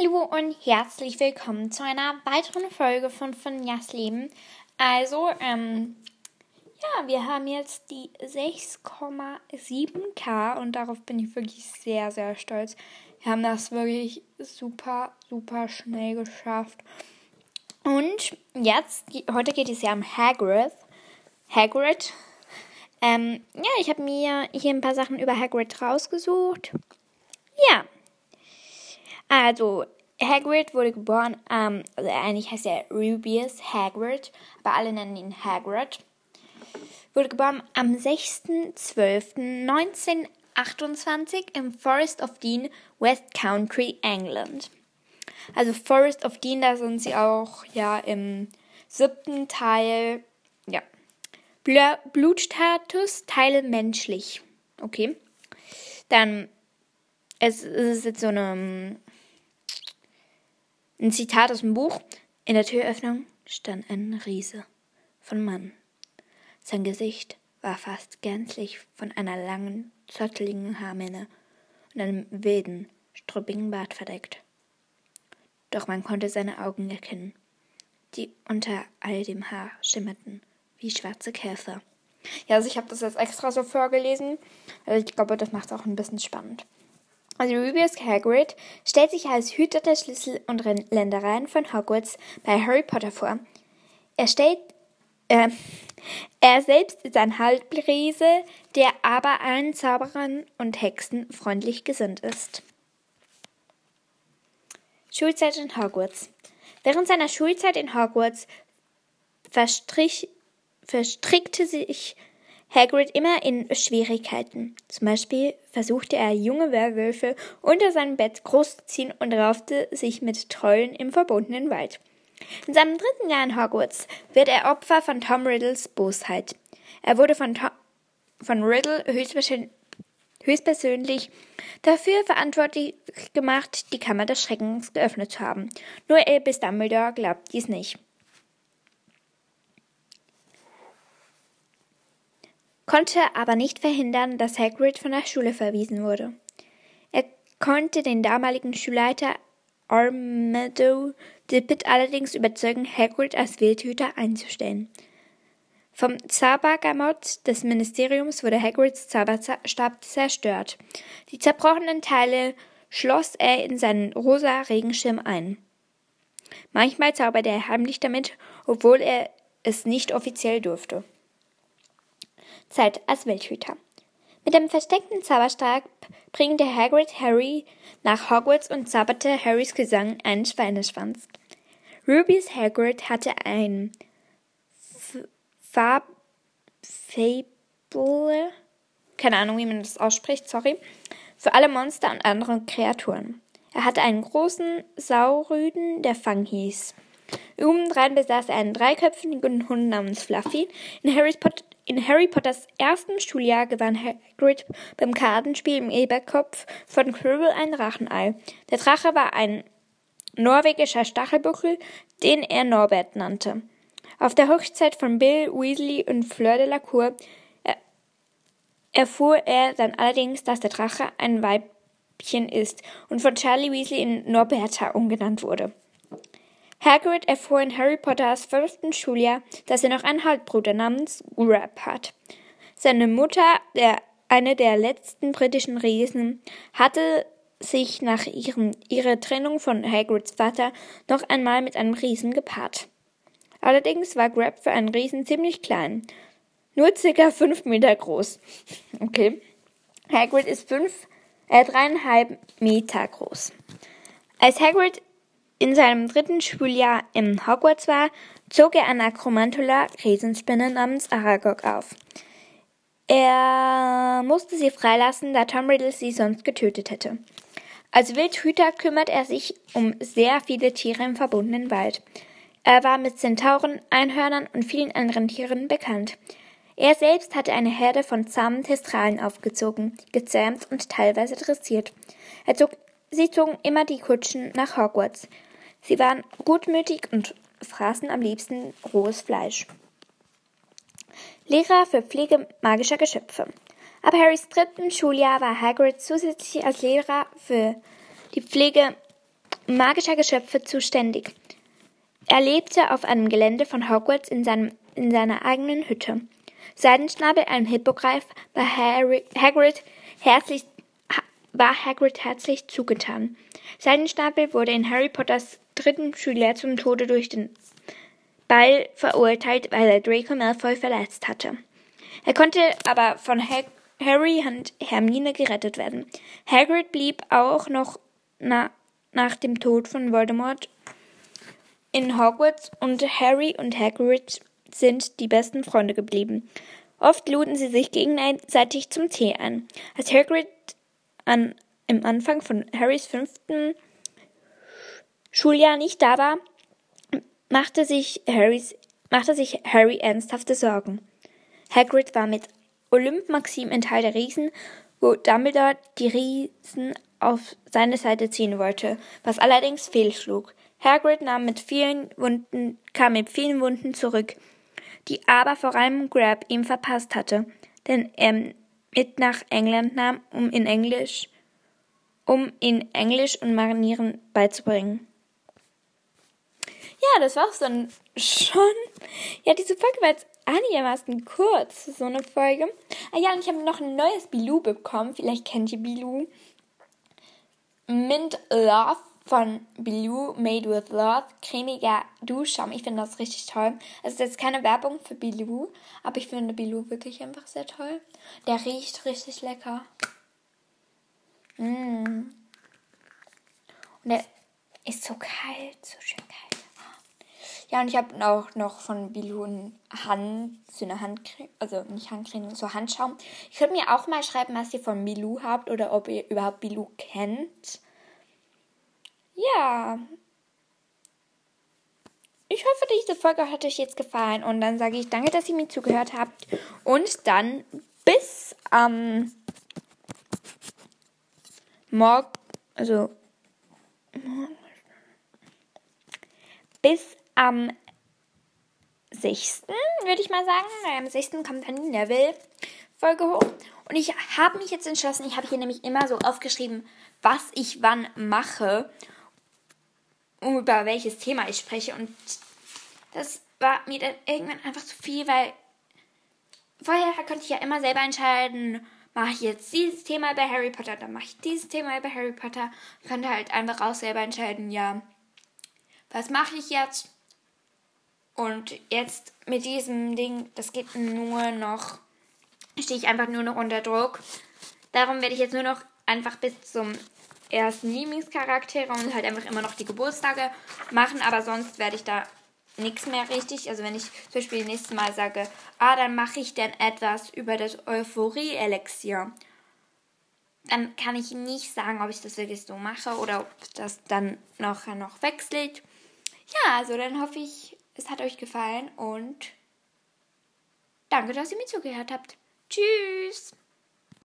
Hallo und herzlich willkommen zu einer weiteren Folge von Finjas Leben. Also, ähm, ja, wir haben jetzt die 6,7k und darauf bin ich wirklich sehr, sehr stolz. Wir haben das wirklich super, super schnell geschafft. Und jetzt, heute geht es ja um Hagrid. Hagrid. Ähm, ja, ich habe mir hier ein paar Sachen über Hagrid rausgesucht. Ja, also, Hagrid wurde geboren, ähm, also eigentlich heißt er Rubius Hagrid, aber alle nennen ihn Hagrid. Wurde geboren am 6.12.1928 im Forest of Dean, West Country, England. Also Forest of Dean, da sind sie auch ja im siebten Teil, ja. Blutstatus, Teile menschlich. Okay. Dann, es ist jetzt so eine ein Zitat aus dem Buch. In der Türöffnung stand ein Riese von Mann. Sein Gesicht war fast gänzlich von einer langen, zotteligen Haarmähne und einem wilden, struppigen Bart verdeckt. Doch man konnte seine Augen erkennen, die unter all dem Haar schimmerten wie schwarze Käfer. Ja, also ich habe das jetzt extra so vorgelesen, also ich glaube, das macht es auch ein bisschen spannend. Also Rubius Hagrid stellt sich als Hüter der Schlüssel und Ländereien von Hogwarts bei Harry Potter vor. Er stellt äh, er selbst ist ein Halbriese, der aber allen Zauberern und Hexen freundlich gesinnt ist. Schulzeit in Hogwarts. Während seiner Schulzeit in Hogwarts verstrickte sich Hagrid immer in Schwierigkeiten. Zum Beispiel versuchte er, junge Werwölfe unter seinem Bett großzuziehen und raufte sich mit Trollen im verbotenen Wald. In seinem dritten Jahr in Hogwarts wird er Opfer von Tom Riddles Bosheit. Er wurde von, Tom, von Riddle höchstpersönlich dafür verantwortlich gemacht, die Kammer des Schreckens geöffnet zu haben. Nur Albus Dumbledore glaubt dies nicht. Konnte aber nicht verhindern, dass Hagrid von der Schule verwiesen wurde. Er konnte den damaligen Schulleiter Armado Dippet allerdings überzeugen, Hagrid als Wildhüter einzustellen. Vom Zaubergamot des Ministeriums wurde Hagrids Zauberstab zerstört. Die zerbrochenen Teile schloss er in seinen rosa Regenschirm ein. Manchmal zauberte er heimlich damit, obwohl er es nicht offiziell durfte. Zeit als Wildhüter. Mit dem versteckten Zauberstab bringte Hagrid Harry nach Hogwarts und zauberte Harrys Gesang einen Schweineschwanz. Ruby's Hagrid hatte ein Fab Fable, keine Ahnung, wie man das ausspricht, sorry, für alle Monster und andere Kreaturen. Er hatte einen großen Saurüden, der Fang hieß. Obendrein besaß er einen dreiköpfigen Hund namens Fluffy. In Harrys Pot in Harry Potters ersten Schuljahr gewann Hagrid beim Kartenspiel im Eberkopf von Quirrell ein Drachenei. Der Drache war ein norwegischer Stachelbuckel, den er Norbert nannte. Auf der Hochzeit von Bill Weasley und Fleur de la Cour erfuhr er dann allerdings, dass der Drache ein Weibchen ist und von Charlie Weasley in Norberta umgenannt wurde. Hagrid erfuhr in Harry Potters fünften Schuljahr, dass er noch einen Halbbruder namens Grab hat. Seine Mutter, der, eine der letzten britischen Riesen, hatte sich nach ihrem, ihrer Trennung von Hagrids Vater noch einmal mit einem Riesen gepaart. Allerdings war Grab für einen Riesen ziemlich klein. Nur circa fünf Meter groß. Okay. Hagrid ist fünf, äh, dreieinhalb Meter groß. Als Hagrid in seinem dritten Schuljahr in Hogwarts war, zog er eine Akromantula Riesenspinne namens Aragog auf. Er musste sie freilassen, da Tom Riddle sie sonst getötet hätte. Als Wildhüter kümmert er sich um sehr viele Tiere im verbundenen Wald. Er war mit Zentauren, Einhörnern und vielen anderen Tieren bekannt. Er selbst hatte eine Herde von zahmen Testralen aufgezogen, gezähmt und teilweise dressiert. Er zog, sie zogen immer die Kutschen nach Hogwarts. Sie waren gutmütig und fraßen am liebsten rohes Fleisch. Lehrer für Pflege magischer Geschöpfe. Ab Harrys dritten Schuljahr war Hagrid zusätzlich als Lehrer für die Pflege magischer Geschöpfe zuständig. Er lebte auf einem Gelände von Hogwarts in, seinem, in seiner eigenen Hütte. Seidenschnabel, ein Hippogreif, war Harry, Hagrid herzlich war Hagrid herzlich zugetan. Seidenschnabel wurde in Harry Potters dritten Schuljahr zum Tode durch den Ball verurteilt, weil er Draco Malfoy verletzt hatte. Er konnte aber von Hag Harry und Hermine gerettet werden. Hagrid blieb auch noch na nach dem Tod von Voldemort in Hogwarts und Harry und Hagrid sind die besten Freunde geblieben. Oft luden sie sich gegenseitig zum Tee ein. Als Hagrid an, im Anfang von Harrys fünften Schuljahr nicht da war, machte sich, Harrys, machte sich Harry ernsthafte Sorgen. Hagrid war mit Olymp Maxim in Teil der Riesen, wo Dumbledore die Riesen auf seine Seite ziehen wollte, was allerdings fehlschlug. Hagrid nahm mit vielen Wunden, kam mit vielen Wunden zurück, die aber vor allem Grab ihm verpasst hatte, denn er mit nach England nahm, um in Englisch, um ihn Englisch und Marinieren beizubringen. Ja, das war's dann schon. Ja, diese Folge war jetzt einigermaßen kurz, so eine Folge. Ah ja, und ich habe noch ein neues Bilou bekommen. Vielleicht kennt ihr Bilou. Mint Love von Bilou Made with Love. Cremiger Duschschaum. Ich finde das richtig toll. Es ist jetzt keine Werbung für Bilou, aber ich finde Bilou wirklich einfach sehr toll. Der riecht richtig lecker. Mm. Und der ist so kalt, so schön kalt. Ja, und ich habe auch noch von Bilou Hand, so eine Handcreme, also nicht Handcreme, so Handschaum. Ich könnt mir auch mal schreiben, was ihr von Bilou habt oder ob ihr überhaupt Bilou kennt. Ja. Ich hoffe, diese Folge hat euch jetzt gefallen und dann sage ich danke, dass ihr mir zugehört habt und dann bis am ähm, morgen, also bis am 6. würde ich mal sagen. Am 6. kommt dann die Neville-Folge hoch. Und ich habe mich jetzt entschlossen, ich habe hier nämlich immer so aufgeschrieben, was ich wann mache, über welches Thema ich spreche. Und das war mir dann irgendwann einfach zu viel, weil vorher konnte ich ja immer selber entscheiden, mache ich jetzt dieses Thema bei Harry Potter, dann mache ich dieses Thema bei Harry Potter. Ich konnte halt einfach auch selber entscheiden, ja, was mache ich jetzt? Und jetzt mit diesem Ding, das geht nur noch, stehe ich einfach nur noch unter Druck. Darum werde ich jetzt nur noch einfach bis zum ersten Lieblingscharaktere und halt einfach immer noch die Geburtstage machen, aber sonst werde ich da nichts mehr richtig. Also wenn ich zum Beispiel nächstes Mal sage, ah, dann mache ich denn etwas über das Euphorie-Elixier, dann kann ich nicht sagen, ob ich das wirklich so mache oder ob das dann nachher noch wechselt. Ja, also dann hoffe ich, es hat euch gefallen und danke, dass ihr mir zugehört habt. Tschüss!